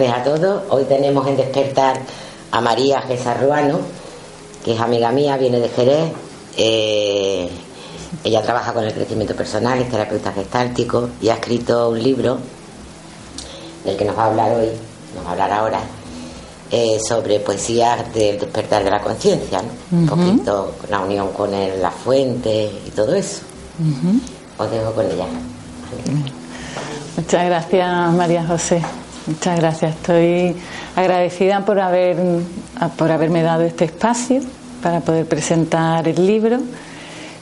Tardes a todos. Hoy tenemos en despertar a María Gesarruano, que es amiga mía, viene de Jerez. Eh, ella trabaja con el crecimiento personal, es terapeuta gestáltico y ha escrito un libro del que nos va a hablar hoy, nos va a hablar ahora, eh, sobre poesía del despertar de la conciencia, un poquito la unión con la fuente y todo eso. Os dejo con ella. Muchas gracias, María José. Muchas gracias. Estoy agradecida por haber por haberme dado este espacio para poder presentar el libro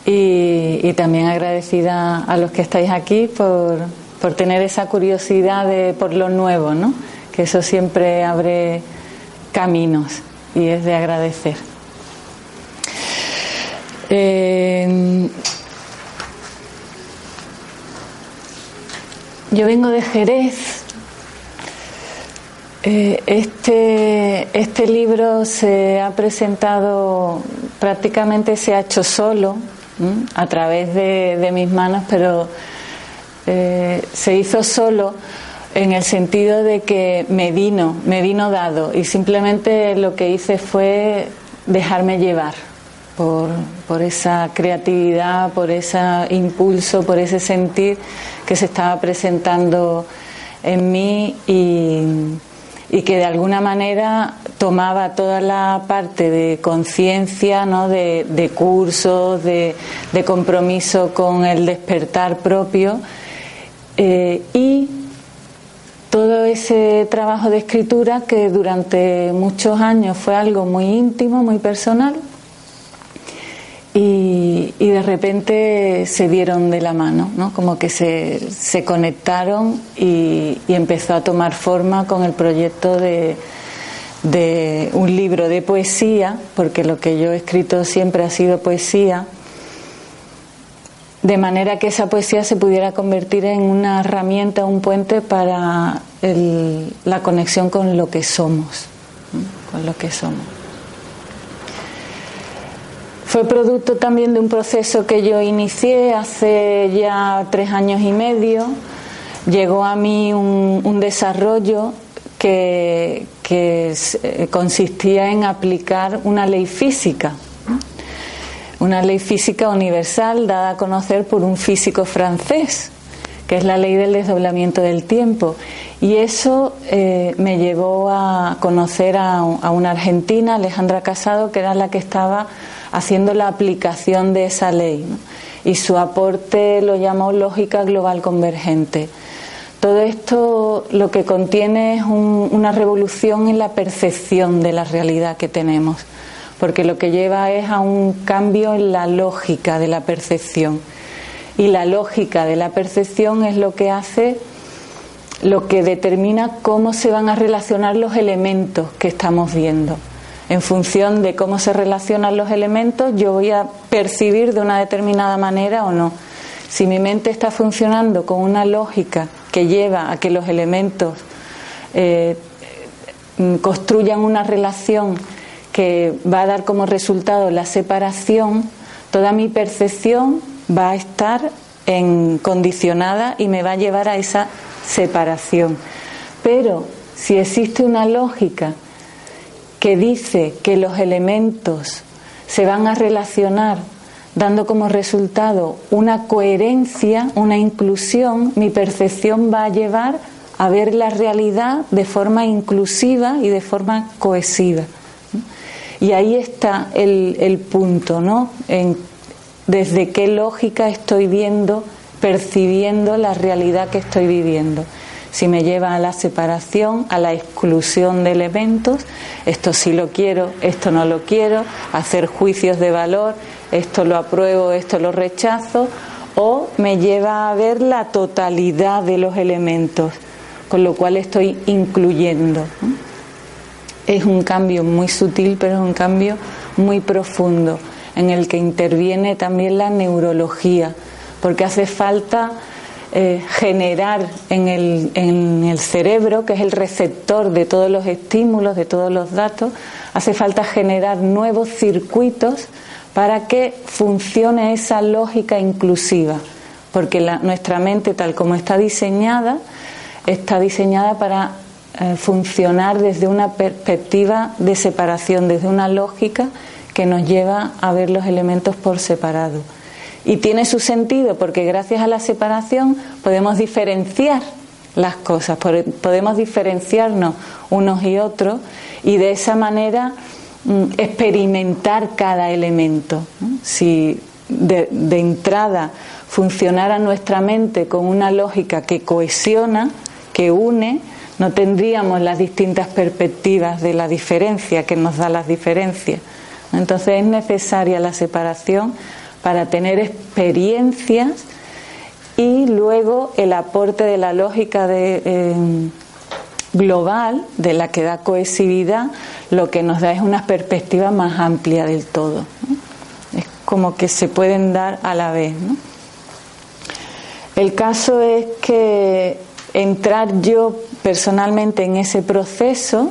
y, también agradecida a los que estáis aquí por, por tener esa curiosidad de, por lo nuevo, ¿no? Que eso siempre abre caminos y es de agradecer. Eh, yo vengo de Jerez, este, este libro se ha presentado, prácticamente se ha hecho solo, a través de, mis manos, pero eh, se hizo solo en el sentido de que me vino, me vino dado y simplemente lo que hice fue dejarme llevar por, por esa creatividad, por ese impulso, por ese sentir que se estaba presentando en mí y y que de alguna manera tomaba toda la parte de conciencia, ¿no? de, cursos, de, compromiso con el despertar propio eh, y todo ese trabajo de escritura que durante muchos años fue algo muy íntimo, muy personal y, de repente se dieron de la mano, ¿no? como que se, se conectaron y, empezó a tomar forma con el proyecto de, de un libro de poesía, porque lo que yo he escrito siempre ha sido poesía, de manera que esa poesía se pudiera convertir en una herramienta, un puente para la conexión con lo que somos, con lo que somos. Fue producto también de un proceso que yo inicié hace ya tres años y medio. Llegó a mí un, desarrollo que, eh, consistía en aplicar una ley física, una ley física universal dada a conocer por un físico francés, que es la ley del desdoblamiento del tiempo. Y eso eh, me llevó a conocer a, a, una argentina, Alejandra Casado, que era la que estaba haciendo la aplicación de esa ley. Y su aporte lo llamó lógica global convergente. Todo esto lo que contiene es una revolución en la percepción de la realidad que tenemos, porque lo que lleva es a un cambio en la lógica de la percepción. Y la lógica de la percepción es lo que hace, lo que determina cómo se van a relacionar los elementos que estamos viendo en función de cómo se relacionan los elementos, yo voy a percibir de una determinada manera o no. Si mi mente está funcionando con una lógica que lleva a que los elementos eh, construyan una relación que va a dar como resultado la separación, toda mi percepción va a estar en condicionada y me va a llevar a esa separación. Pero si existe una lógica que dice que los elementos se van a relacionar dando como resultado una coherencia, una inclusión, mi percepción va a llevar a ver la realidad de forma inclusiva y de forma cohesiva. Y ahí está el, punto, ¿no? En, desde qué lógica estoy viendo, percibiendo la realidad que estoy viviendo. Si me lleva a la separación, a la exclusión de elementos, esto sí lo quiero, esto no lo quiero, hacer juicios de valor, esto lo apruebo, esto lo rechazo, o me lleva a ver la totalidad de los elementos, con lo cual estoy incluyendo. Es un cambio muy sutil, pero es un cambio muy profundo, en el que interviene también la neurología, porque hace falta eh, generar en el, en el cerebro, que es el receptor de todos los estímulos, de todos los datos, hace falta generar nuevos circuitos para que funcione esa lógica inclusiva, porque nuestra mente tal como está diseñada, está diseñada para eh, funcionar desde una perspectiva de separación, desde una lógica que nos lleva a ver los elementos por separado. Y tiene su sentido porque gracias a la separación podemos diferenciar las cosas, podemos diferenciarnos unos y otros y de esa manera mm, experimentar cada elemento. Si de, de entrada funcionara nuestra mente con una lógica que cohesiona, que une, no tendríamos las distintas perspectivas de la diferencia que nos da las diferencias. Entonces es necesaria la separación para tener experiencias y luego el aporte de la lógica de, eh, global, de la que da cohesividad, lo que nos da es una perspectiva más amplia del todo. Es como que se pueden dar a la vez. El caso es que entrar yo personalmente en ese proceso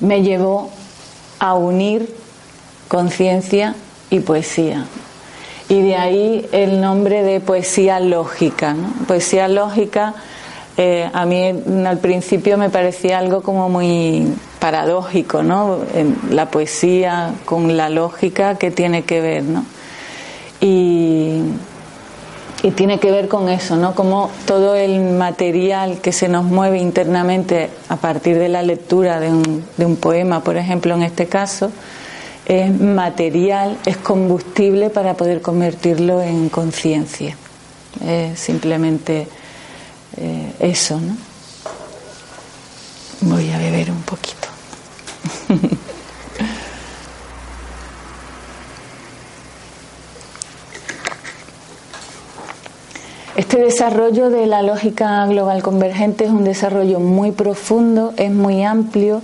me llevó a unir conciencia y poesía. Y de ahí el nombre de poesía lógica. Poesía lógica eh, a mí al principio me parecía algo como muy paradójico, ¿no? La poesía con la lógica que tiene que ver, ¿no? Y y tiene que ver con eso, ¿no? Como todo el material que se nos mueve internamente a partir de la lectura de un, de un poema, por ejemplo, en este caso, es material, es combustible para poder convertirlo en conciencia. Es simplemente eh, eso, ¿no? Voy a beber un poquito. Este desarrollo de la lógica global convergente es un desarrollo muy profundo, es muy amplio.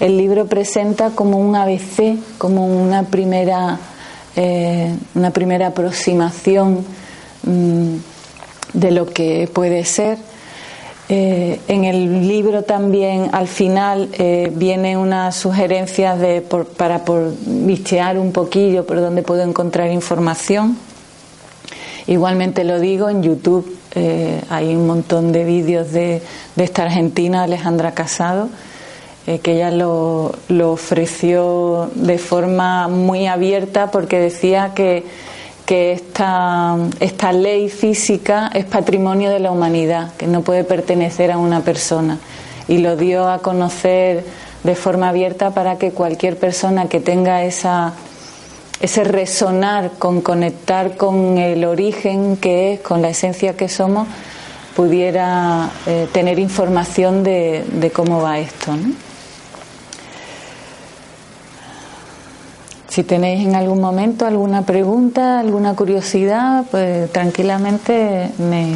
El libro presenta como un ABC, como una primera, eh, una primera aproximación mm, de lo que puede ser. Eh, en el libro también al final eh, viene una sugerencia de, para por, bichear un poquillo por donde puedo encontrar información. Igualmente lo digo, en YouTube eh, hay un montón de vídeos de, esta argentina, Alejandra Casado, eh, que ella lo, ofreció de forma muy abierta porque decía que, que esta, esta ley física es patrimonio de la humanidad, que no puede pertenecer a una persona. Y lo dio a conocer de forma abierta para que cualquier persona que tenga esa ese resonar con conectar con el origen que es, con la esencia que somos, pudiera eh, tener información de, cómo va esto. Si tenéis en algún momento alguna pregunta, alguna curiosidad, pues tranquilamente me,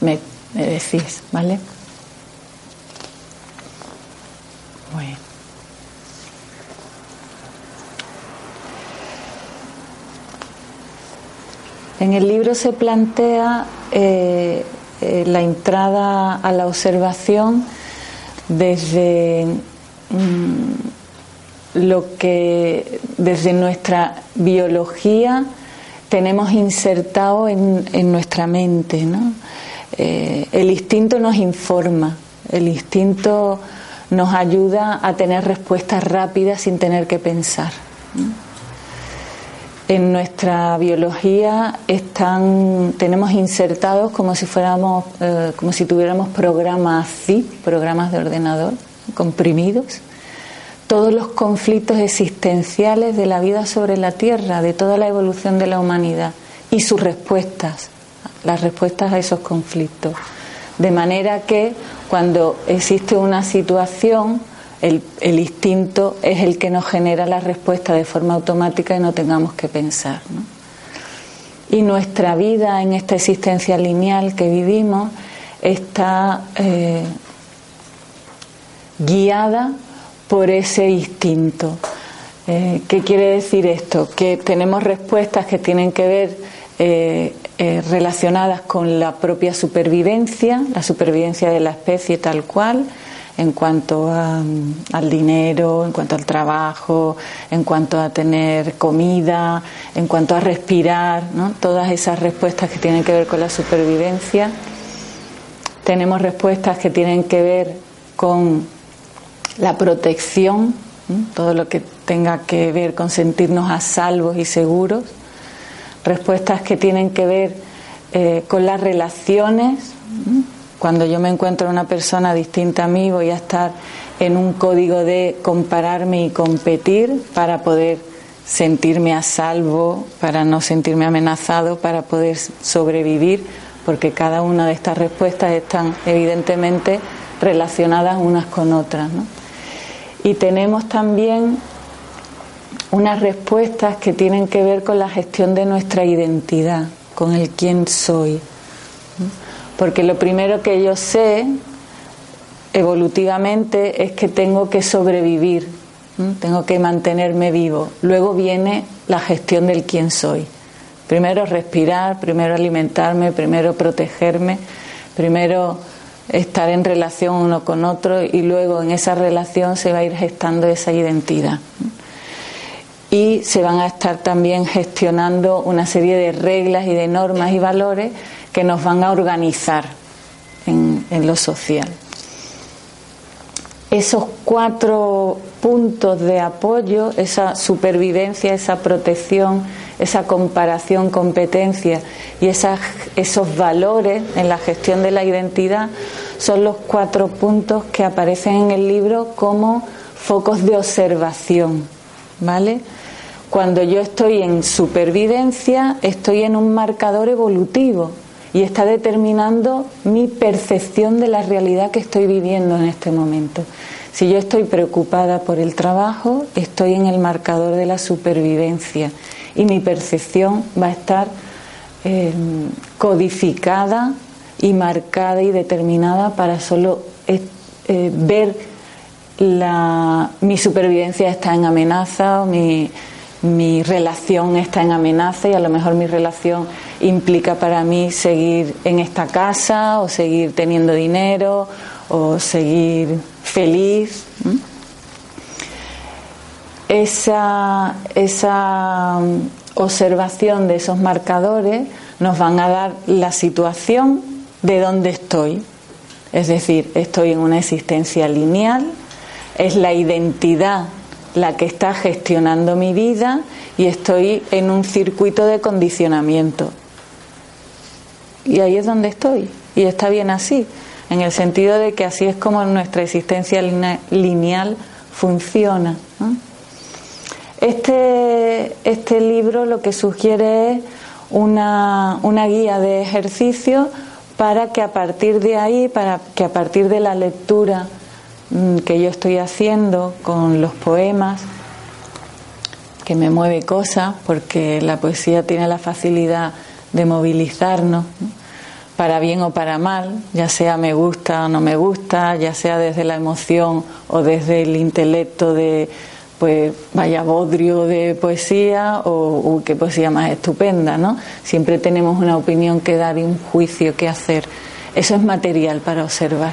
me, me decís, ¿vale? Bueno. En el libro se plantea eh, eh, la entrada a la observación desde mm, lo que desde nuestra biología tenemos insertado en, nuestra mente. Eh, el instinto nos informa, el instinto nos ayuda a tener respuestas rápidas sin tener que pensar. En nuestra biología están, tenemos insertados como si fuéramos, eh, como si tuviéramos programas zip, programas de ordenador, comprimidos, todos los conflictos existenciales de la vida sobre la Tierra, de toda la evolución de la humanidad y sus respuestas, las respuestas a esos conflictos. De manera que cuando existe una situación, el, instinto es el que nos genera la respuesta de forma automática y no tengamos que pensar. Y nuestra vida en esta existencia lineal que vivimos está eh, guiada por ese instinto. Eh, ¿Qué quiere decir esto? Que tenemos respuestas que tienen que ver eh, relacionadas con la propia supervivencia, la supervivencia de la especie tal cual, en cuanto al dinero, en cuanto al trabajo, en cuanto a tener comida, en cuanto a respirar, ¿no? todas esas respuestas que tienen que ver con la supervivencia. Tenemos respuestas que tienen que ver con la protección, todo lo que tenga que ver con sentirnos a salvos y seguros. Respuestas que tienen que ver eh, con las relaciones. Cuando yo me encuentro una persona distinta a mí, voy a estar en un código de compararme y competir para poder sentirme a salvo, para no sentirme amenazado, para poder sobrevivir, porque cada una de estas respuestas están evidentemente relacionadas unas con otras. Y tenemos también unas respuestas que tienen que ver con la gestión de nuestra identidad, con el quién soy. Porque lo primero que yo sé evolutivamente es que tengo que sobrevivir, tengo que mantenerme vivo. Luego viene la gestión del quién soy. Primero respirar, primero alimentarme, primero protegerme, primero estar en relación uno con otro y luego en esa relación se va a ir gestando esa identidad. Y se van a estar también gestionando una serie de reglas y de normas y valores que nos van a organizar en, lo social. Esos cuatro puntos de apoyo, esa supervivencia, esa protección, esa comparación, competencia y esos valores en la gestión de la identidad son los cuatro puntos que aparecen en el libro como focos de observación, ¿vale? Cuando yo estoy en supervivencia, estoy en un marcador evolutivo, y está determinando mi percepción de la realidad que estoy viviendo en este momento. Si yo estoy preocupada por el trabajo, estoy en el marcador de la supervivencia y mi percepción va a estar eh, codificada y marcada y determinada para solo eh, ver la, mi supervivencia está en amenaza mi, mi relación está en amenaza y a lo mejor mi relación implica para mí seguir en esta casa o seguir teniendo dinero o seguir feliz. Esa, esa um, observación de esos marcadores nos van a dar la situación de dónde estoy. Es decir, estoy en una existencia lineal, es la identidad la que está gestionando mi vida y estoy en un circuito de condicionamiento. Y ahí es donde estoy. Y está bien así, en el sentido de que así es como nuestra existencia lineal funciona. Este, este libro lo que sugiere es una, una guía de ejercicio para que a partir de ahí, para que a partir de la lectura que yo estoy haciendo con los poemas, que me mueve cosas, porque la poesía tiene la facilidad de movilizarnos, para bien o para mal, ya sea me gusta o no me gusta, ya sea desde la emoción o desde el intelecto de, pues vaya bodrio de poesía o qué poesía más estupenda, ¿no? Siempre tenemos una opinión que dar y un juicio que hacer. Eso es material para observar.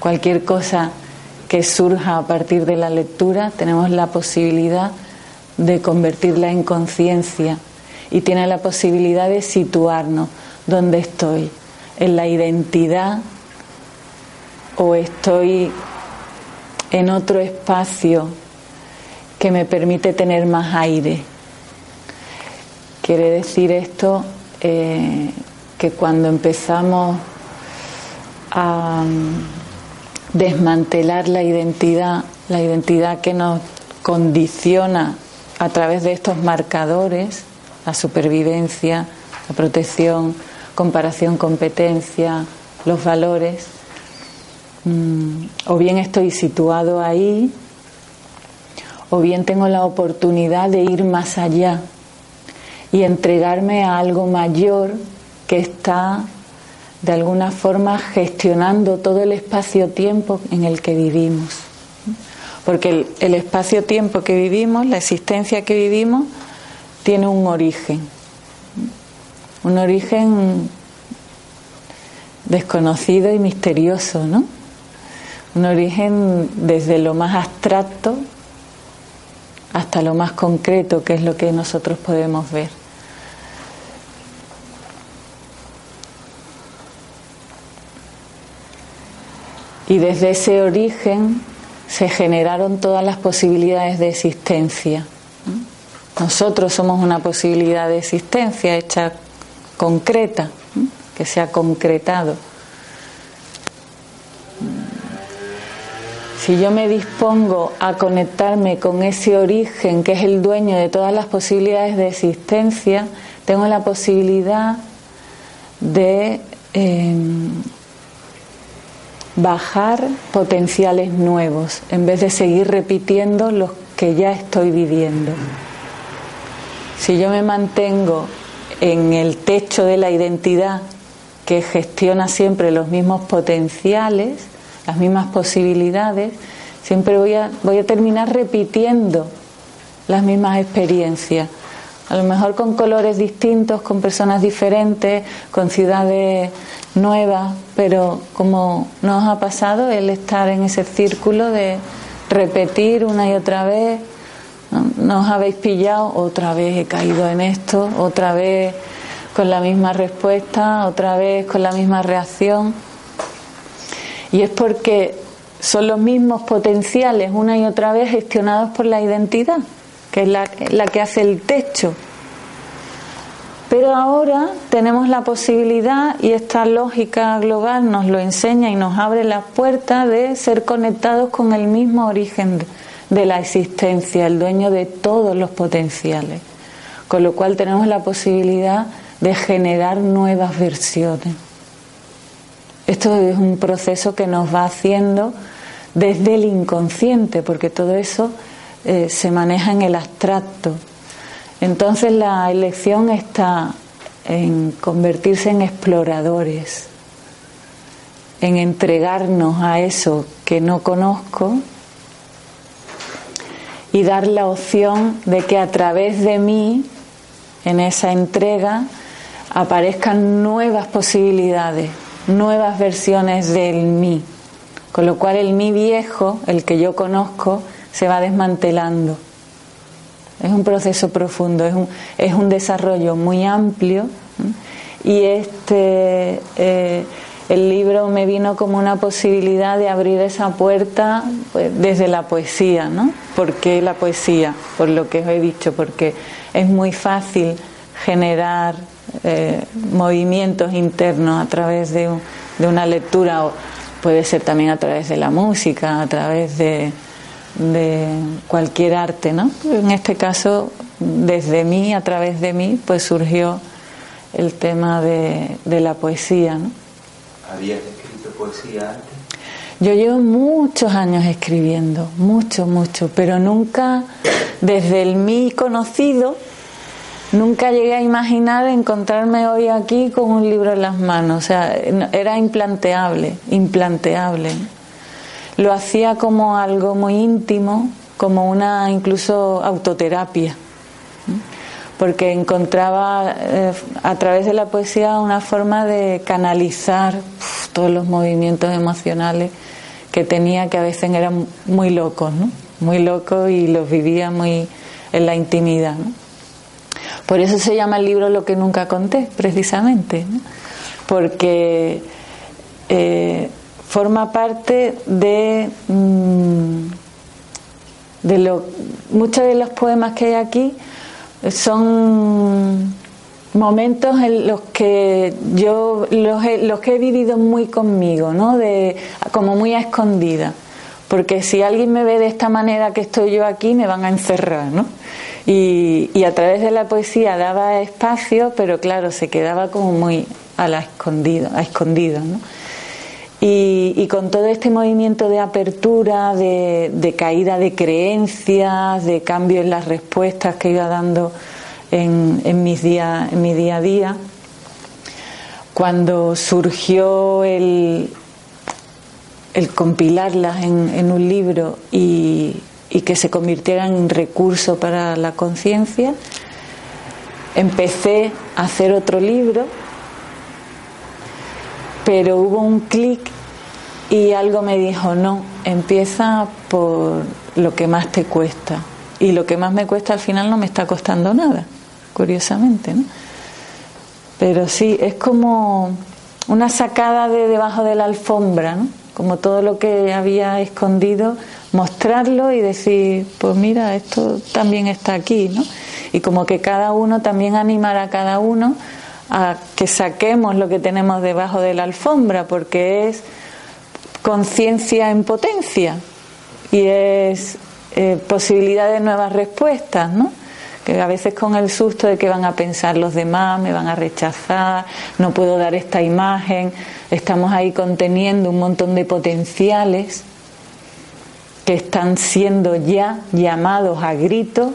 Cualquier cosa que surja a partir de la lectura, tenemos la posibilidad de convertirla en conciencia y tiene la posibilidad de situarnos donde estoy, en la identidad o estoy en otro espacio que me permite tener más aire. Quiere decir esto eh, que cuando empezamos a desmantelar la identidad, la identidad que nos condiciona a través de estos marcadores, la supervivencia, la protección, comparación, competencia, los valores, mm, o bien estoy situado ahí, o bien tengo la oportunidad de ir más allá y entregarme a algo mayor que está de alguna forma gestionando todo el espacio-tiempo en el que vivimos. Porque el, espacio-tiempo que vivimos, la existencia que vivimos, tiene un origen. Un origen desconocido y misterioso, ¿no? Un origen desde lo más abstracto hasta lo más concreto, que es lo que nosotros podemos ver. Y desde ese origen se generaron todas las posibilidades de existencia. Nosotros somos una posibilidad de existencia hecha concreta, que se ha concretado. Si yo me dispongo a conectarme con ese origen que es el dueño de todas las posibilidades de existencia, tengo la posibilidad de em, bajar potenciales nuevos en vez de seguir repitiendo los que ya estoy viviendo. Si yo me mantengo en el techo de la identidad que gestiona siempre los mismos potenciales, las mismas posibilidades, siempre voy a, voy a terminar repitiendo las mismas experiencias. A lo mejor con colores distintos, con personas diferentes, con ciudades nuevas, pero como nos ha pasado el estar en ese círculo de repetir una y otra vez, nos habéis pillado, otra vez he caído en esto, otra vez con la misma respuesta, otra vez con la misma reacción. Y es porque son los mismos potenciales una y otra vez gestionados por la identidad, que es la, la que hace el techo pero ahora tenemos la posibilidad, y esta lógica global nos lo enseña y nos abre las puertas de ser conectados con el mismo origen de la existencia, el dueño de todos los potenciales. Con lo cual tenemos la posibilidad de generar nuevas versiones. Esto es un proceso que nos va haciendo desde el inconsciente, porque todo eso eh, se maneja en el abstracto. Entonces la elección está en convertirse en exploradores, en entregarnos a eso que no conozco y dar la opción de que a través de mí, en esa entrega, aparezcan nuevas posibilidades, nuevas versiones del mí, con lo cual el mí viejo, el que yo conozco, se va desmantelando. Es un proceso profundo, es un, es un desarrollo muy amplio y este eh, el libro me vino como una posibilidad de abrir esa puerta pues, desde la poesía, ¿no? ¿Por qué la poesía? Por lo que os he dicho, porque es muy fácil generar eh, movimientos internos a través de, de una lectura, o puede ser también a través de la música, a través de, de cualquier arte, ¿no? En este caso, desde mí, a través de mí, pues surgió el tema de, la poesía, ¿no? ¿Habías escrito poesía antes? Yo llevo muchos años escribiendo, mucho, mucho, pero nunca, desde el mí conocido, nunca llegué a imaginar encontrarme hoy aquí con un libro en las manos. O sea, era implanteable, implanteable lo hacía como algo muy íntimo, como una incluso autoterapia, porque encontraba eh, a través de la poesía una forma de canalizar todos los movimientos emocionales que tenía, que a veces eran muy locos, ¿no? muy locos y los vivía muy en la intimidad. Por eso se llama el libro Lo que nunca conté, precisamente, porque eh, forma parte de, mm, de lo, muchos de los poemas que hay aquí son momentos en los que yo los, los que he vivido muy conmigo, ¿no? De, como muy a escondida. Porque si alguien me ve de esta manera que estoy yo aquí, me van a encerrar, ¿no? Y, y a través de la poesía daba espacio, pero claro, se quedaba como muy a la escondida, a escondido, ¿no? Y, con todo este movimiento de apertura, de, caída de creencias, de cambio en las respuestas que iba dando en, en, mis en mi día a día, cuando surgió el, el compilarlas en, un libro y, y, que se convirtieran en recurso para la conciencia, empecé a hacer otro libro pero hubo un clic y algo me dijo, no, empieza por lo que más te cuesta. Y lo que más me cuesta al final no me está costando nada, curiosamente, ¿no? Pero sí, es como una sacada de debajo de la alfombra, ¿no? Como todo lo que había escondido, mostrarlo y decir, pues mira, esto también está aquí, ¿no? Y como que cada uno también animar a cada uno a que saquemos lo que tenemos debajo de la alfombra, porque es conciencia en potencia y es eh, posibilidad de nuevas respuestas, ¿no? Que a veces con el susto de que van a pensar los demás, me van a rechazar, no puedo dar esta imagen, estamos ahí conteniendo un montón de potenciales que están siendo ya llamados a grito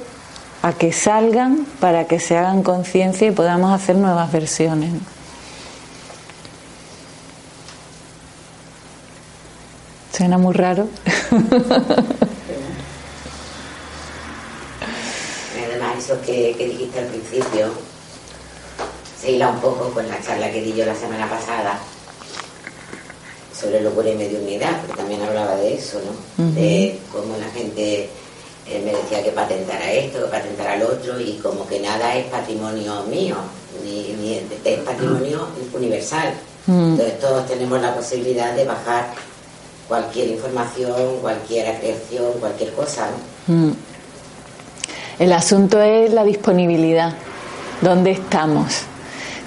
a que salgan para que se hagan conciencia y podamos hacer nuevas versiones. Suena muy raro. Además, eso que, dijiste al principio se hila un poco con la charla que di yo la semana pasada sobre locura y mediunidad, porque también hablaba de eso, ¿no? De cómo la gente él me decía que patentara esto, que patentara lo otro, y como que nada es patrimonio mío, ni, es patrimonio universal. Mm. Entonces todos tenemos la posibilidad de bajar cualquier información, cualquier creación, cualquier cosa. Mm. El asunto es la disponibilidad, dónde estamos.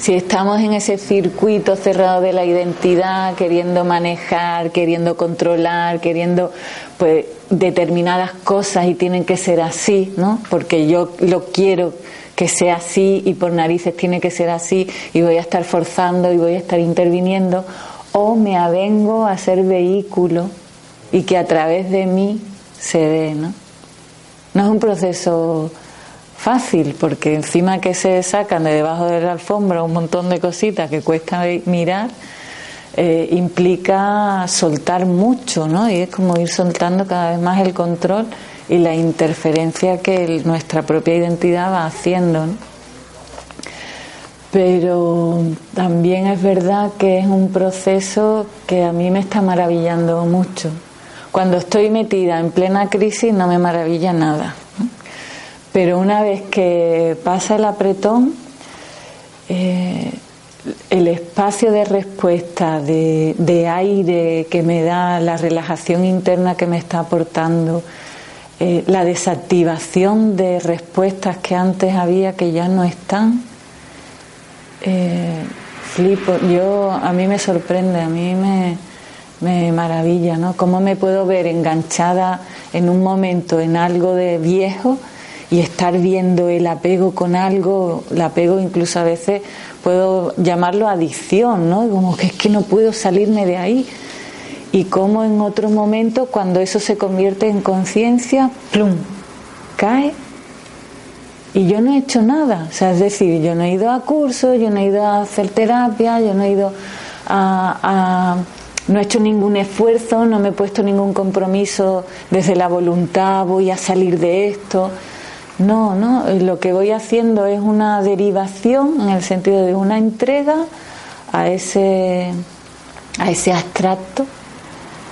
Si estamos en ese circuito cerrado de la identidad, queriendo manejar, queriendo controlar, queriendo pues determinadas cosas y tienen que ser así, ¿no? Porque yo lo quiero que sea así y por narices tiene que ser así y voy a estar forzando y voy a estar interviniendo o me avengo a ser vehículo y que a través de mí se dé, ¿no? No es un proceso fácil porque encima que se sacan de debajo de la alfombra un montón de cositas que cuesta mirar, eh, implica soltar mucho, ¿no? Y es como ir soltando cada vez más el control y la interferencia que nuestra propia identidad va haciendo, Pero también es verdad que es un proceso que a mí me está maravillando mucho. Cuando estoy metida en plena crisis no me maravilla nada. Pero una vez que pasa el apretón, eh, el espacio de respuesta, de, aire que me da, la relajación interna que me está aportando, eh, la desactivación de respuestas que antes había que ya no están. Eh, flipo, yo a mí me sorprende, a mí me, me maravilla, ¿no? Cómo me puedo ver enganchada en un momento en algo de viejo y estar viendo el apego con algo, el apego incluso a veces puedo llamarlo adicción, ¿no? Como que es que no puedo salirme de ahí. Y como en otro momento, cuando eso se convierte en conciencia, ¡plum! cae y yo no he hecho nada. O sea, es decir, yo no he ido a cursos, yo no he ido a hacer terapia, yo no he ido a, no he hecho ningún esfuerzo, no me he puesto ningún compromiso desde la voluntad, voy a salir de esto. No, no, lo que voy haciendo es una derivación en el sentido de una entrega a ese, a ese abstracto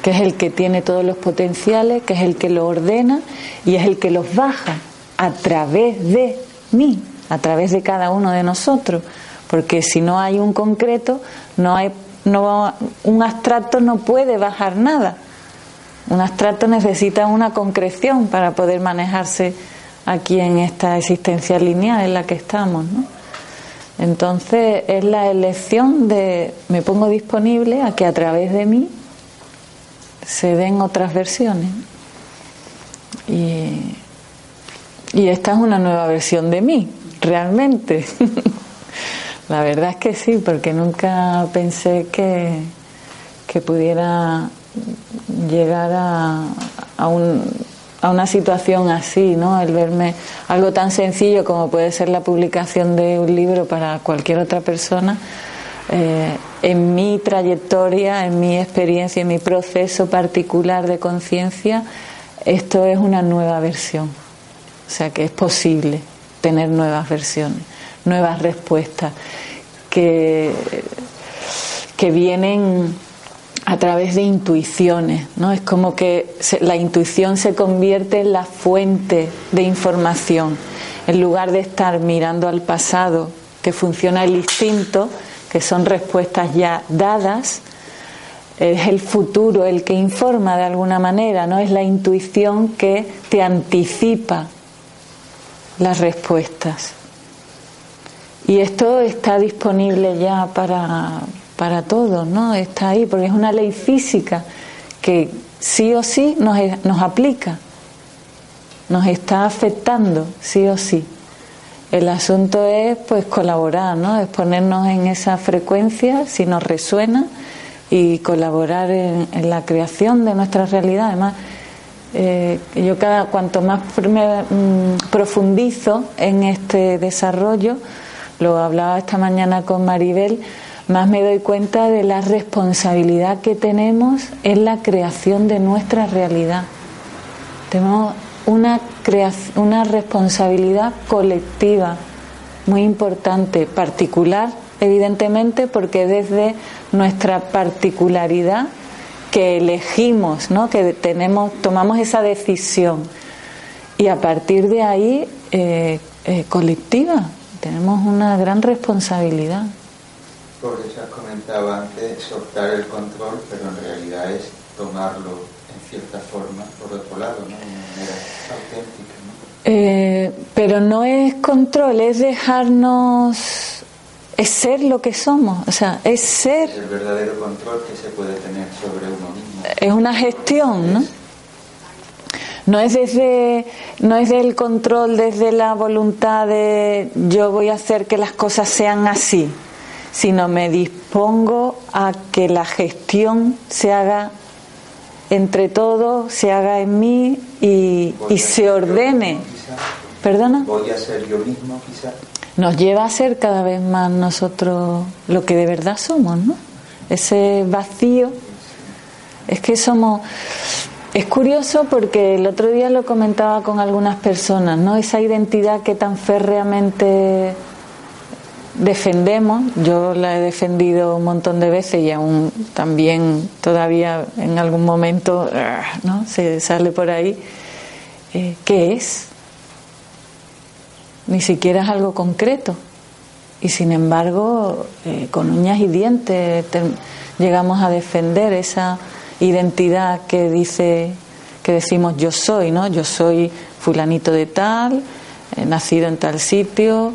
que es el que tiene todos los potenciales, que es el que lo ordena y es el que los baja a través de mí, a través de cada uno de nosotros, porque si no hay un concreto, no hay no, un abstracto no puede bajar nada. Un abstracto necesita una concreción para poder manejarse aquí en esta existencia lineal en la que estamos. ¿no? Entonces es la elección de me pongo disponible a que a través de mí se den otras versiones. Y, y esta es una nueva versión de mí, realmente. La verdad es que sí, porque nunca pensé que, que pudiera llegar a, a, un, a una situación así, ¿no? El verme algo tan sencillo como puede ser la publicación de un libro para cualquier otra persona. Eh, en mi trayectoria, en mi experiencia, en mi proceso particular de conciencia, esto es una nueva versión. O sea que es posible tener nuevas versiones, nuevas respuestas que, que vienen a través de intuiciones, ¿no? Es como que la intuición se convierte en la fuente de información. En lugar de estar mirando al pasado, que funciona el instinto, que son respuestas ya dadas, es el futuro el que informa de alguna manera, no es la intuición que te anticipa las respuestas. Y esto está disponible ya para, para todos, ¿no? Está ahí, porque es una ley física que sí o sí nos, nos aplica, nos está afectando, sí o sí. El asunto es pues colaborar, ¿no? Es ponernos en esa frecuencia, si nos resuena, y colaborar en, la creación de nuestra realidad. Además, eh, yo cada cuanto más me, mm, profundizo en este desarrollo, lo hablaba esta mañana con Maribel, más me doy cuenta de la responsabilidad que tenemos en la creación de nuestra realidad. Tenemos una, una responsabilidad colectiva muy importante, particular, evidentemente, porque desde nuestra particularidad que elegimos, ¿no? que tenemos, tomamos esa decisión y a partir de ahí eh, eh, colectiva tenemos una gran responsabilidad. Por eso comentaba antes soltar el control, pero en realidad es tomarlo en cierta forma por otro lado, ¿no? de manera auténtica. Eh, pero no es control, es dejarnos, es ser lo que somos, o sea, es ser. Es el verdadero control que se puede tener sobre uno mismo. Es una gestión, ¿no? No es desde, no es del control desde la voluntad de yo voy a hacer que las cosas sean así sino me dispongo a que la gestión se haga entre todos, se haga en mí y, se ordene. ¿Perdona? Voy a ser yo mismo, quizás. Nos lleva a ser cada vez más nosotros lo que de verdad somos, ¿no? Ese vacío. Es que somos. Es curioso porque el otro día lo comentaba con algunas personas, ¿no? Esa identidad que tan férreamente defendemos, yo la he defendido un montón de veces y aún también todavía en algún momento ah, ¿no? se sale por ahí, eh, ¿qué es? Ni siquiera es algo concreto. Y sin embargo, eh, con uñas y dientes llegamos a defender esa identidad que dice, que decimos yo soy, ¿no? Yo soy fulanito de tal, nacido en tal sitio,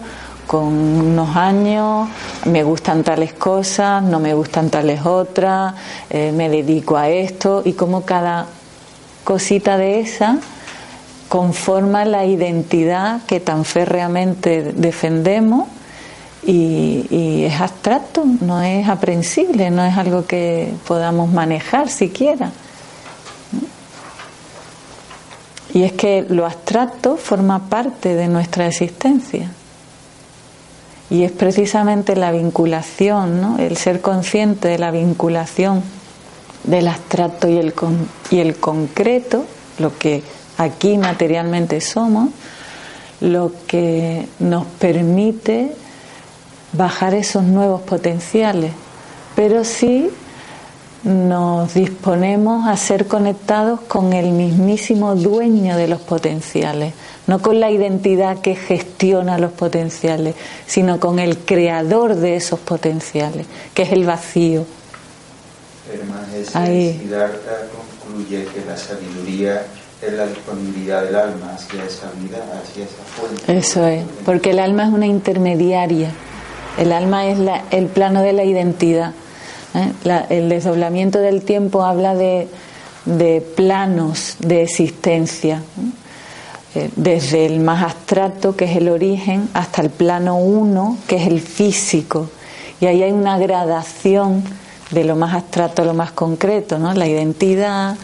con unos años, me gustan tales cosas, no me gustan tales otras, eh, me dedico a esto y como cada cosita de esa conforma la identidad que tan férreamente defendemos y, y, es abstracto, no es aprensible, no es algo que podamos manejar siquiera. Y es que lo abstracto forma parte de nuestra existencia. Y es precisamente la vinculación, ¿no? el ser consciente de la vinculación del abstracto y el, y el concreto, lo que aquí materialmente somos, lo que nos permite bajar esos nuevos potenciales, pero sí nos disponemos a ser conectados con el mismísimo dueño de los potenciales, no con la identidad que gestiona los potenciales, sino con el creador de esos potenciales, que es el vacío, Ahí. Siddhartha concluye que la sabiduría es la disponibilidad del alma hacia esa vida, hacia esa fuente. Eso es, porque el alma es una intermediaria. El alma es la, el plano de la identidad. ¿eh? el desdoblamiento del tiempo habla de, de planos de existencia. Eh, desde el más abstracto, que es el origen, hasta el plano uno, que es el físico. Y ahí hay una gradación de lo más abstracto a lo más concreto, ¿no? La identidad,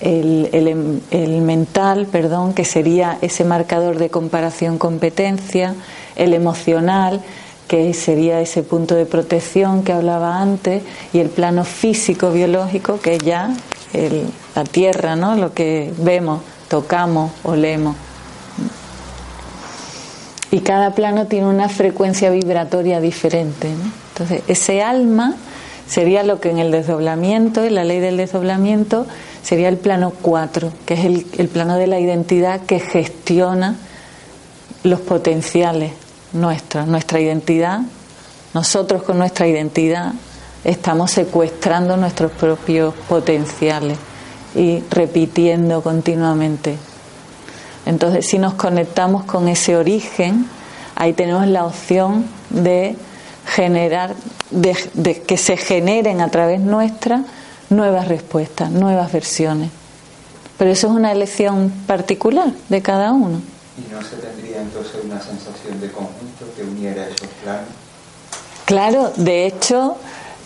el, el, mental, perdón, que sería ese marcador de comparación competencia, el emocional, que sería ese punto de protección que hablaba antes, y el plano físico biológico, que es ya la tierra, ¿no? Lo que vemos, tocamos, olemos. Y cada plano tiene una frecuencia vibratoria diferente. Entonces, ese alma sería lo que en el desdoblamiento, en la ley del desdoblamiento, sería el plano 4, que es el, el plano de la identidad que gestiona los potenciales nuestros, nuestra identidad. Nosotros con nuestra identidad estamos secuestrando nuestros propios potenciales y repitiendo continuamente entonces, si nos conectamos con ese origen, ahí tenemos la opción de generar, de, que se generen a través nuestra nuevas respuestas, nuevas versiones. Pero eso es una elección particular de cada uno. ¿Y no se tendría entonces una sensación de conjunto que uniera esos planos? Claro, de hecho,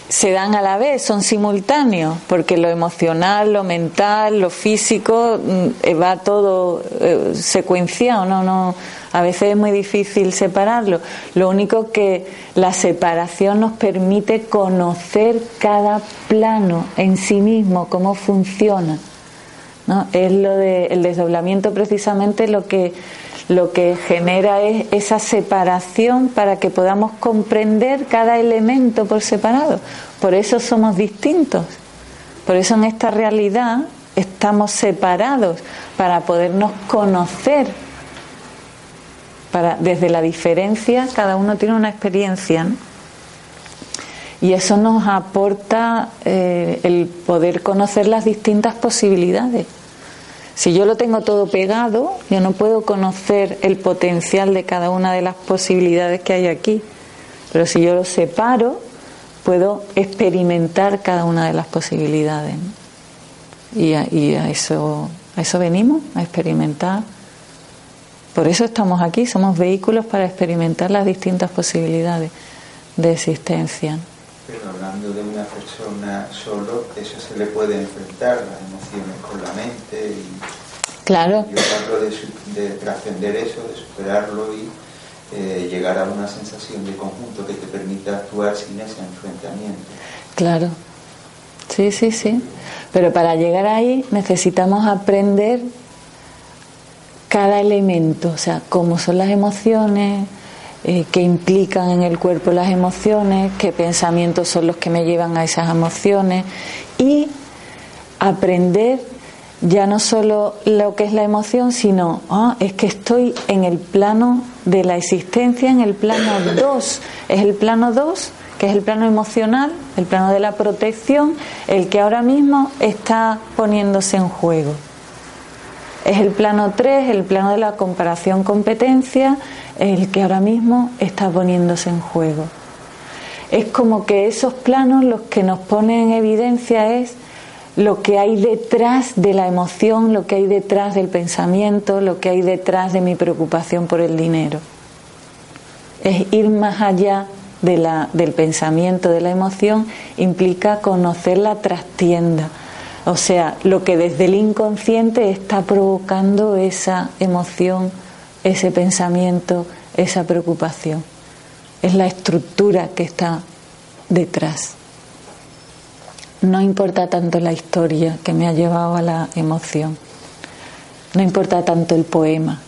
se dan a la vez, son simultáneos, porque lo emocional, lo mental, lo físico mm, eh, va todo eh, secuenciado, no, no, a veces es muy difícil separarlo. Lo único que la separación nos permite conocer cada plano en sí mismo, cómo funciona. ¿no? Es lo de el desdoblamiento precisamente lo que lo que genera es esa separación para que podamos comprender cada elemento por separado. Por eso somos distintos. Por eso en esta realidad estamos separados para podernos conocer. Desde la diferencia, cada uno tiene una experiencia. Y eso nos aporta eh, el poder conocer las distintas posibilidades. Si yo lo tengo todo pegado, yo no puedo conocer el potencial de cada una de las posibilidades que hay aquí. Pero si yo lo separo, puedo experimentar cada una de las posibilidades. Y, a, eso, a eso venimos, a experimentar. Por eso estamos aquí, somos vehículos para experimentar las distintas posibilidades de existencia. Pero hablando de una persona solo, eso se le puede enfrentar, emociones con la mente. Y claro. Yo hablo de, de trascender eso, de superarlo y eh, llegar a una sensación de conjunto que te permita actuar sin ese enfrentamiento. Claro. Sí, sí, sí. Pero para llegar ahí necesitamos aprender cada elemento, o sea, cómo son las emociones, eh, qué implican en el cuerpo las emociones, qué pensamientos son los que me llevan a esas emociones y aprender ya no solo lo que es la emoción, sino ah, es que estoy en el plano de la existencia, en el plano 2. Es el plano 2, que es el plano emocional, el plano de la protección, el que ahora mismo está poniéndose en juego. Es el plano 3, el plano de la comparación competencia, el que ahora mismo está poniéndose en juego. Es como que esos planos los que nos ponen en evidencia es lo que hay detrás de la emoción, lo que hay detrás del pensamiento, lo que hay detrás de mi preocupación por el dinero. Es ir más allá de la, del pensamiento, de la emoción, implica conocer la trastienda, o sea, lo que desde el inconsciente está provocando esa emoción ese pensamiento, esa preocupación. Es la estructura que está detrás. No importa tanto la historia que me ha llevado a la emoción. No importa tanto el poema.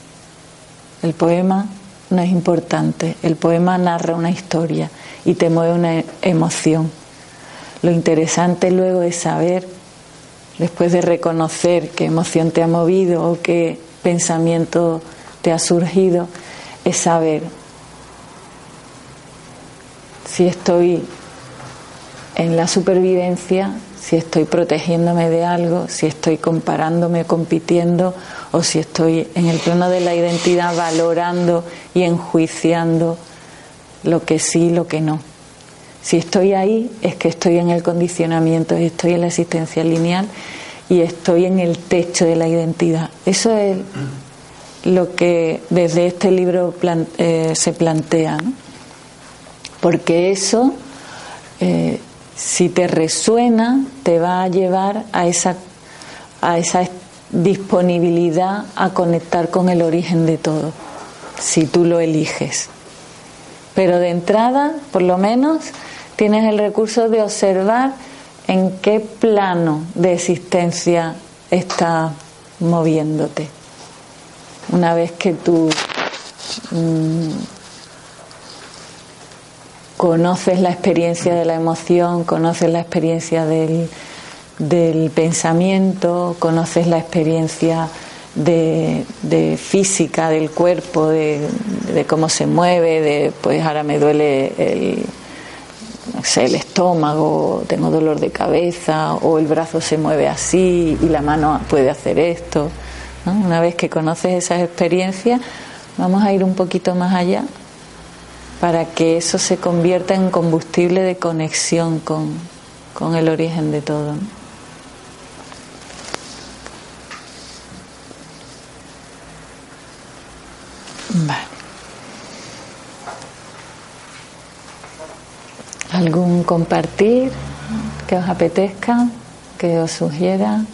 El poema no es importante. El poema narra una historia y te mueve una emoción. Lo interesante luego es saber, después de reconocer qué emoción te ha movido o qué pensamiento te ha surgido es saber si estoy en la supervivencia si estoy protegiéndome de algo, si estoy comparándome, compitiendo o si estoy en el plano de la identidad valorando y enjuiciando lo que sí lo que no. Si estoy ahí es que estoy en el condicionamiento, estoy en la existencia lineal y estoy en el techo de la identidad. Eso es lo que desde este libro eh, se plantea, porque eso, eh, si te resuena, te va a llevar a esa, a esa disponibilidad a conectar con el origen de todo, si tú lo eliges. Pero de entrada, por lo menos, tienes el recurso de observar en qué plano de existencia está moviéndote. Una vez que tú mm, conoces la experiencia de la emoción, conoces la experiencia del, pensamiento, conoces la experiencia de, física del cuerpo, de, de, cómo se mueve, de pues ahora me duele el, el estómago, tengo dolor de cabeza, o el brazo se mueve así y la mano puede hacer esto. Una vez que conoces esas experiencias, vamos a ir un poquito más allá para que eso se convierta en combustible de conexión con, con el origen de todo. Vale. ¿Algún compartir que os apetezca, que os sugiera,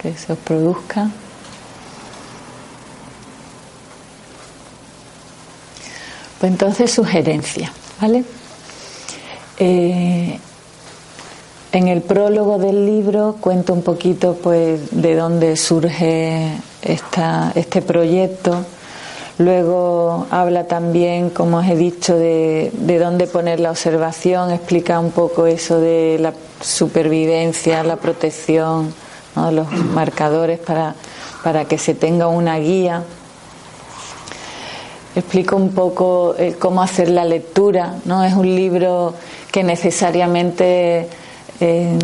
que se os produzca? Pues entonces sugerencia, ¿vale? Eh, en el prólogo del libro cuento un poquito pues de dónde surge esta, este proyecto Luego habla también, como os he dicho, de, dónde poner la observación, explica un poco eso de la supervivencia, la protección, los marcadores para, para que se tenga una guía. Explico un poco eh, cómo hacer la lectura, ¿no? Es un libro que necesariamente eh,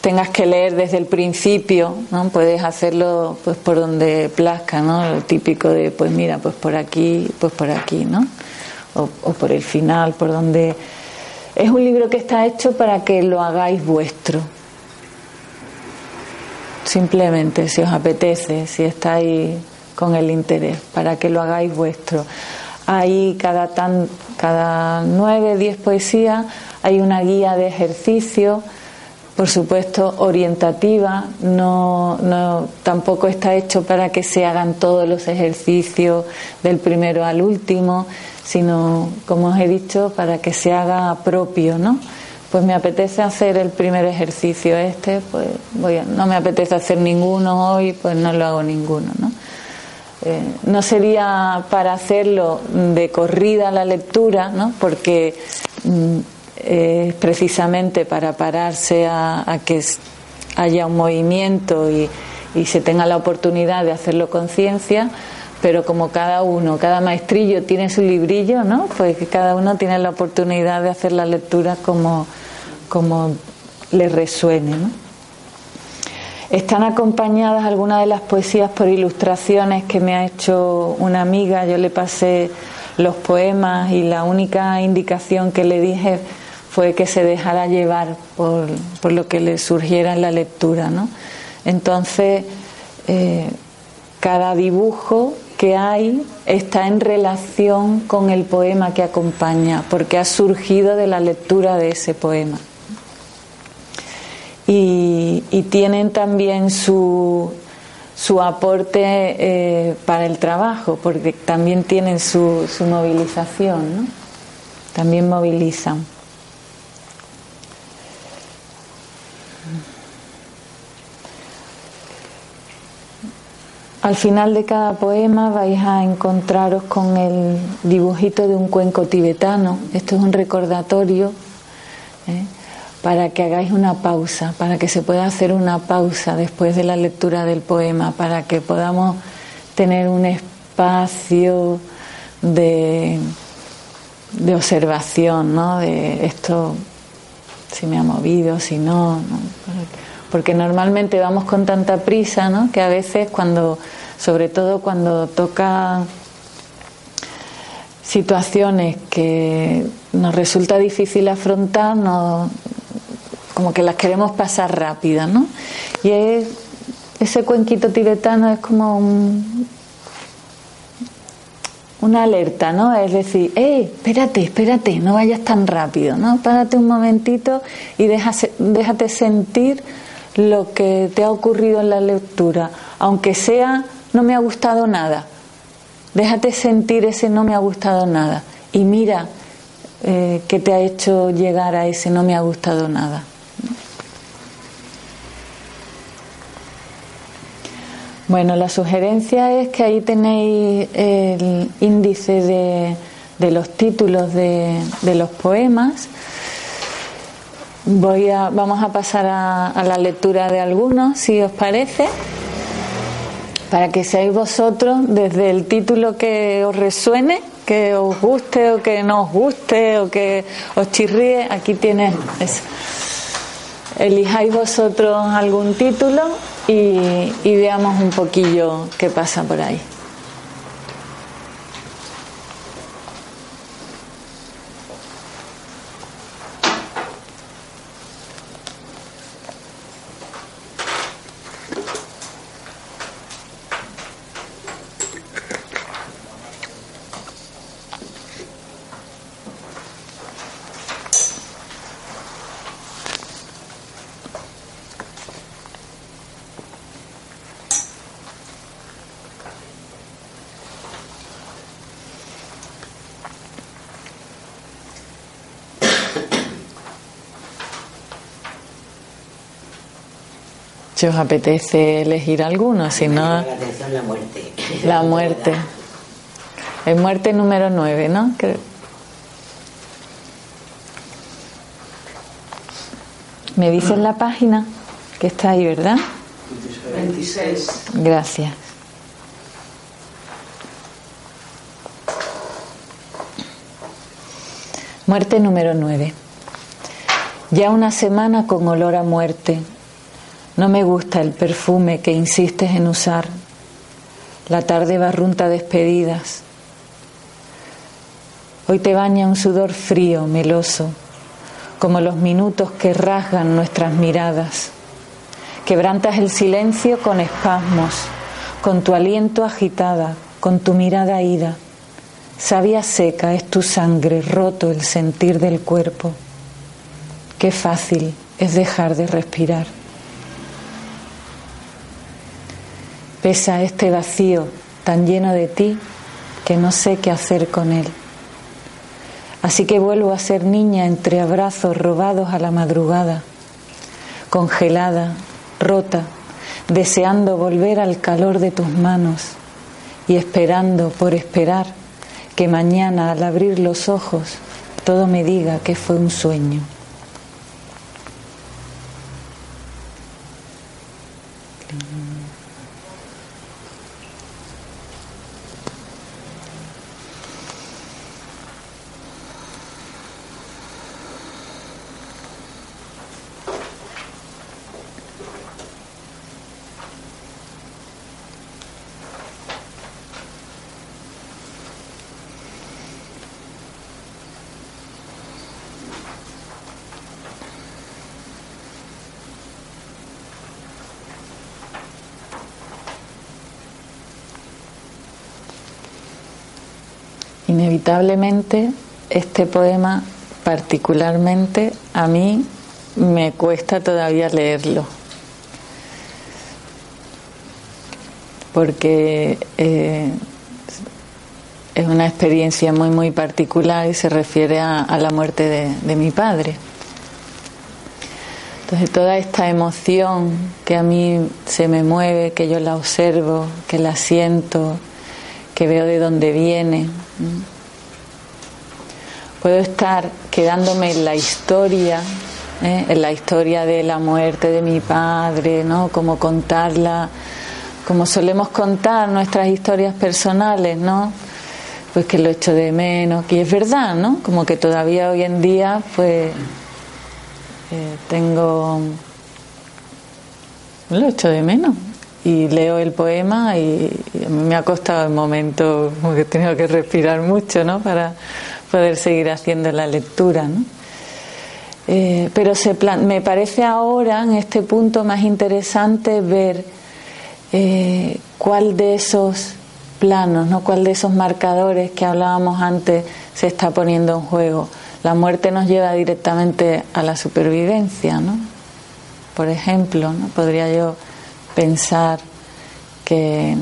tengas que leer desde el principio, ¿no? Puedes hacerlo pues por donde plazca, ¿no? Lo típico de pues mira, pues por aquí, pues por aquí, ¿no? O, por el final, por donde es un libro que está hecho para que lo hagáis vuestro. Simplemente, si os apetece, si estáis con el interés, para que lo hagáis vuestro. Ahí cada tan, cada nueve, diez poesías hay una guía de ejercicio por supuesto, orientativa, no, no, tampoco está hecho para que se hagan todos los ejercicios del primero al último, sino, como os he dicho, para que se haga propio, ¿no? Pues me apetece hacer el primer ejercicio este, pues voy no me apetece hacer ninguno hoy, pues no lo hago ninguno, ¿no? Eh, no sería para hacerlo de corrida la lectura, ¿no? Porque mm, es precisamente para pararse a, que haya un movimiento y, se tenga la oportunidad de hacerlo con ciencia, pero como cada uno, cada maestrillo tiene su librillo, ¿no? Pues que cada uno tiene la oportunidad de hacer la lectura como, como le resuene, Están acompañadas algunas de las poesías por ilustraciones que me ha hecho una amiga. Yo le pasé los poemas y la única indicación que le dije fue que se dejara llevar por, lo que le surgiera en la lectura. ¿no? Entonces, eh, cada dibujo que hay está en relación con el poema que acompaña, porque ha surgido de la lectura de ese poema. Y, tienen también su, su aporte eh, para el trabajo, porque también tienen su, su movilización, ¿no? también movilizan. Al final de cada poema vais a encontraros con el dibujito de un cuenco tibetano. Esto es un recordatorio ¿eh? Para que hagáis una pausa, para que se pueda hacer una pausa después de la lectura del poema, para que podamos tener un espacio de, de observación, ¿no? De esto si me ha movido, si no, porque normalmente vamos con tanta prisa, ¿no? Que a veces cuando, sobre todo cuando toca situaciones que nos resulta difícil afrontar, como que las queremos pasar rápidas, ¿no? Y ese cuenquito tibetano es como un, una alerta, ¿no? Es decir, ¡eh! Espérate, espérate, no vayas tan rápido, ¿no? Párate un momentito y déjate, déjate sentir lo que te ha ocurrido en la lectura, aunque sea no me ha gustado nada. Déjate sentir ese no me ha gustado nada y mira eh, qué te ha hecho llegar a ese no me ha gustado nada. Bueno, la sugerencia es que ahí tenéis el índice de, los títulos de, los poemas. Voy a, vamos a pasar a, la lectura de algunos, si os parece, para que seáis vosotros desde el título que os resuene, que os guste o que no os guste o que os chirríe. Aquí tienes eso. Elijáis vosotros algún título y, veamos un poquillo qué pasa por ahí. Si os apetece elegir alguno, si no. La la muerte. La muerte. Es muerte número 9, ¿no? Me dicen la página que está ahí, ¿verdad? 26. Gracias. Muerte número 9. Ya una semana con olor a muerte no me gusta el perfume que insistes en usar. La tarde barrunta despedidas. Hoy te baña un sudor frío, meloso, como los minutos que rasgan nuestras miradas. Quebrantas el silencio con espasmos, con tu aliento agitada, con tu mirada ida. Sabia seca es tu sangre, roto el sentir del cuerpo. Qué fácil es dejar de respirar. Pesa este vacío tan lleno de ti que no sé qué hacer con él. Así que vuelvo a ser niña entre abrazos robados a la madrugada, congelada, rota, deseando volver al calor de tus manos y esperando por esperar que mañana al abrir los ojos todo me diga que fue un sueño. Inevitablemente este poema particularmente a mí me cuesta todavía leerlo porque eh, es una experiencia muy muy particular y se refiere a, la muerte de, mi padre. Entonces toda esta emoción que a mí se me mueve, que yo la observo, que la siento, que veo de dónde viene. Puedo estar quedándome en la historia, ¿eh? en la historia de la muerte de mi padre, ¿no? Como contarla, como solemos contar nuestras historias personales, ¿no? Pues que lo echo de menos, que es verdad, ¿no? Como que todavía hoy en día, pues, Eh, tengo. Lo echo de menos. Y leo el poema y, a mí me ha costado el momento, como que he tenido que respirar mucho, ¿no? Para poder seguir haciendo la lectura, ¿no? Eh, pero se me parece ahora, en este punto, más interesante ver eh, cuál de esos planos, ¿no? cuál de esos marcadores que hablábamos antes se está poniendo en juego. La muerte nos lleva directamente a la supervivencia, ¿no? Por ejemplo, ¿no? podría yo pensar que,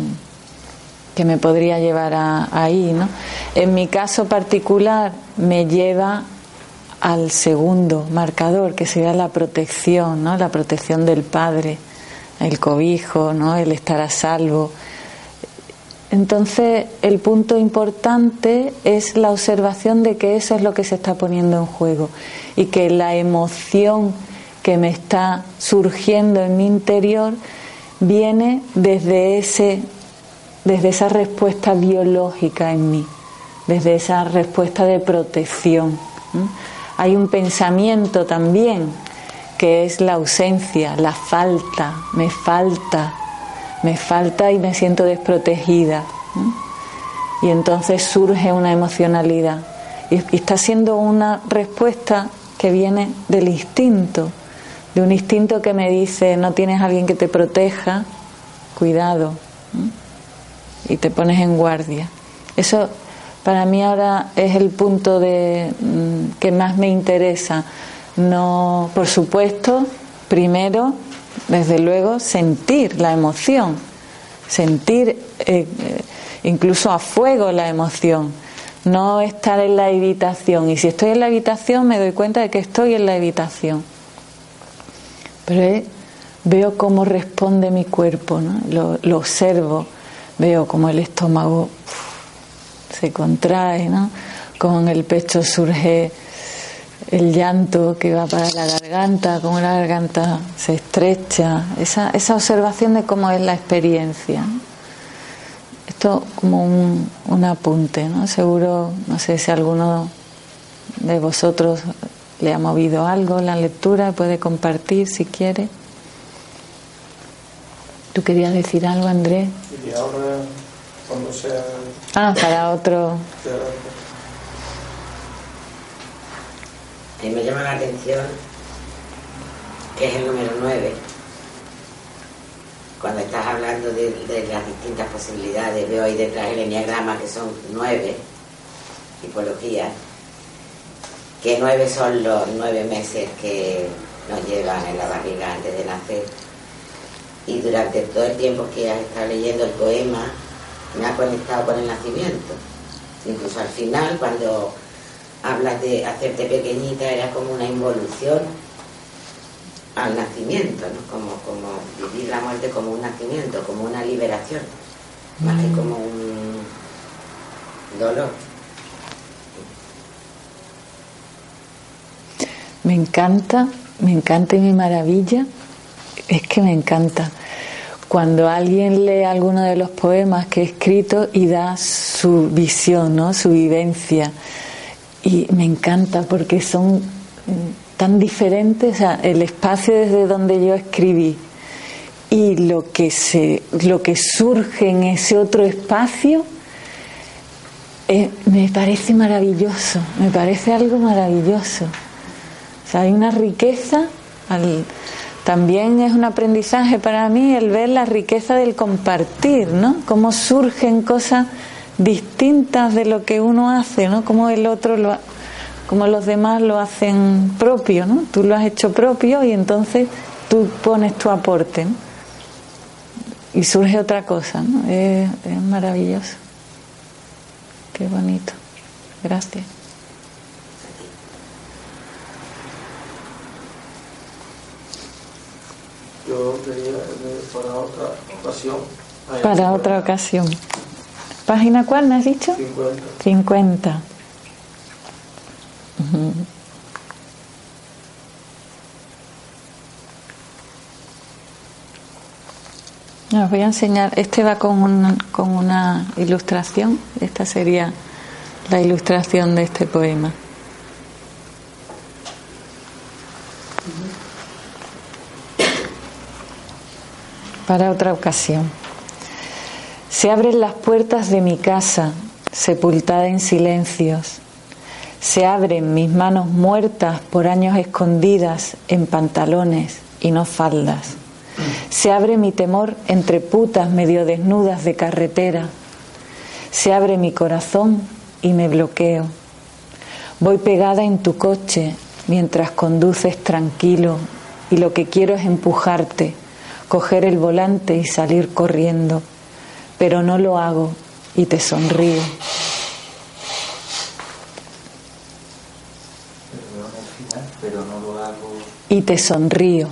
que me podría llevar ahí, ¿no? En mi caso particular me lleva al segundo marcador, que sería la protección, ¿no? La protección del padre, el cobijo, ¿no? El estar a salvo. Entonces, el punto importante es la observación de que eso es lo que se está poniendo en juego y que la emoción que me está surgiendo en mi interior viene desde ese desde esa respuesta biológica en mí, desde esa respuesta de protección. Hay un pensamiento también que es la ausencia, la falta, me falta, me falta y me siento desprotegida. Y entonces surge una emocionalidad. Y está siendo una respuesta que viene del instinto, de un instinto que me dice, no tienes a alguien que te proteja, cuidado, y te pones en guardia. Eso para mí ahora es el punto de, mm, que más me interesa. No, por supuesto, primero, desde luego, sentir la emoción, sentir eh, eh, incluso a fuego la emoción, no estar en la habitación. Y si estoy en la habitación, me doy cuenta de que estoy en la habitación. Pero veo cómo responde mi cuerpo, ¿no? lo, observo, veo cómo el estómago se contrae, ¿no? Como en el pecho surge el llanto que va para la garganta, como la garganta se estrecha, esa, esa observación de cómo es la experiencia. Esto como un, un apunte, ¿no? Seguro, no sé si alguno de vosotros le ha movido algo la lectura, puede compartir si quiere. ¿Tú querías decir algo, Andrés? Y ahora cuando sea... Ah, para otro... A mí me llama la atención que es el número 9. Cuando estás hablando de, las distintas posibilidades, veo ahí detrás el enneagrama que son nueve tipologías, que nueve son los nueve meses que nos llevan en la barriga antes de nacer. Y durante todo el tiempo que has estado leyendo el poema, me ha conectado con el nacimiento. Incluso al final, cuando hablas de hacerte pequeñita, era como una involución al nacimiento, ¿no? como, como vivir la muerte como un nacimiento, como una liberación, más que como un dolor. Me encanta, me encanta y me maravilla, es que me encanta cuando alguien lee alguno de los poemas que he escrito y da su visión, ¿no? su vivencia. Y me encanta porque son tan diferentes, el espacio desde donde yo escribí y lo que, se, lo que surge en ese otro espacio, eh, me parece maravilloso, me parece algo maravilloso. O sea, hay una riqueza al, también es un aprendizaje para mí el ver la riqueza del compartir, ¿no? Cómo surgen cosas distintas de lo que uno hace, ¿no? Cómo el otro lo como los demás lo hacen propio, ¿no? Tú lo has hecho propio y entonces tú pones tu aporte. Y surge otra cosa, ¿no? es maravilloso. Qué bonito. Gracias. Yo tenía para otra ocasión. Para otra ocasión. ¿Página cuál me has dicho? 50. 50. Os voy a enseñar, este va con una, con una ilustración, esta sería la ilustración de este poema. Para otra ocasión. Se abren las puertas de mi casa, sepultada en silencios. Se abren mis manos muertas por años escondidas en pantalones y no faldas. Se abre mi temor entre putas medio desnudas de carretera. Se abre mi corazón y me bloqueo. Voy pegada en tu coche mientras conduces tranquilo y lo que quiero es empujarte, coger el volante y salir corriendo, pero no lo hago y te sonrío. Pero no lo hago. Y te sonrío.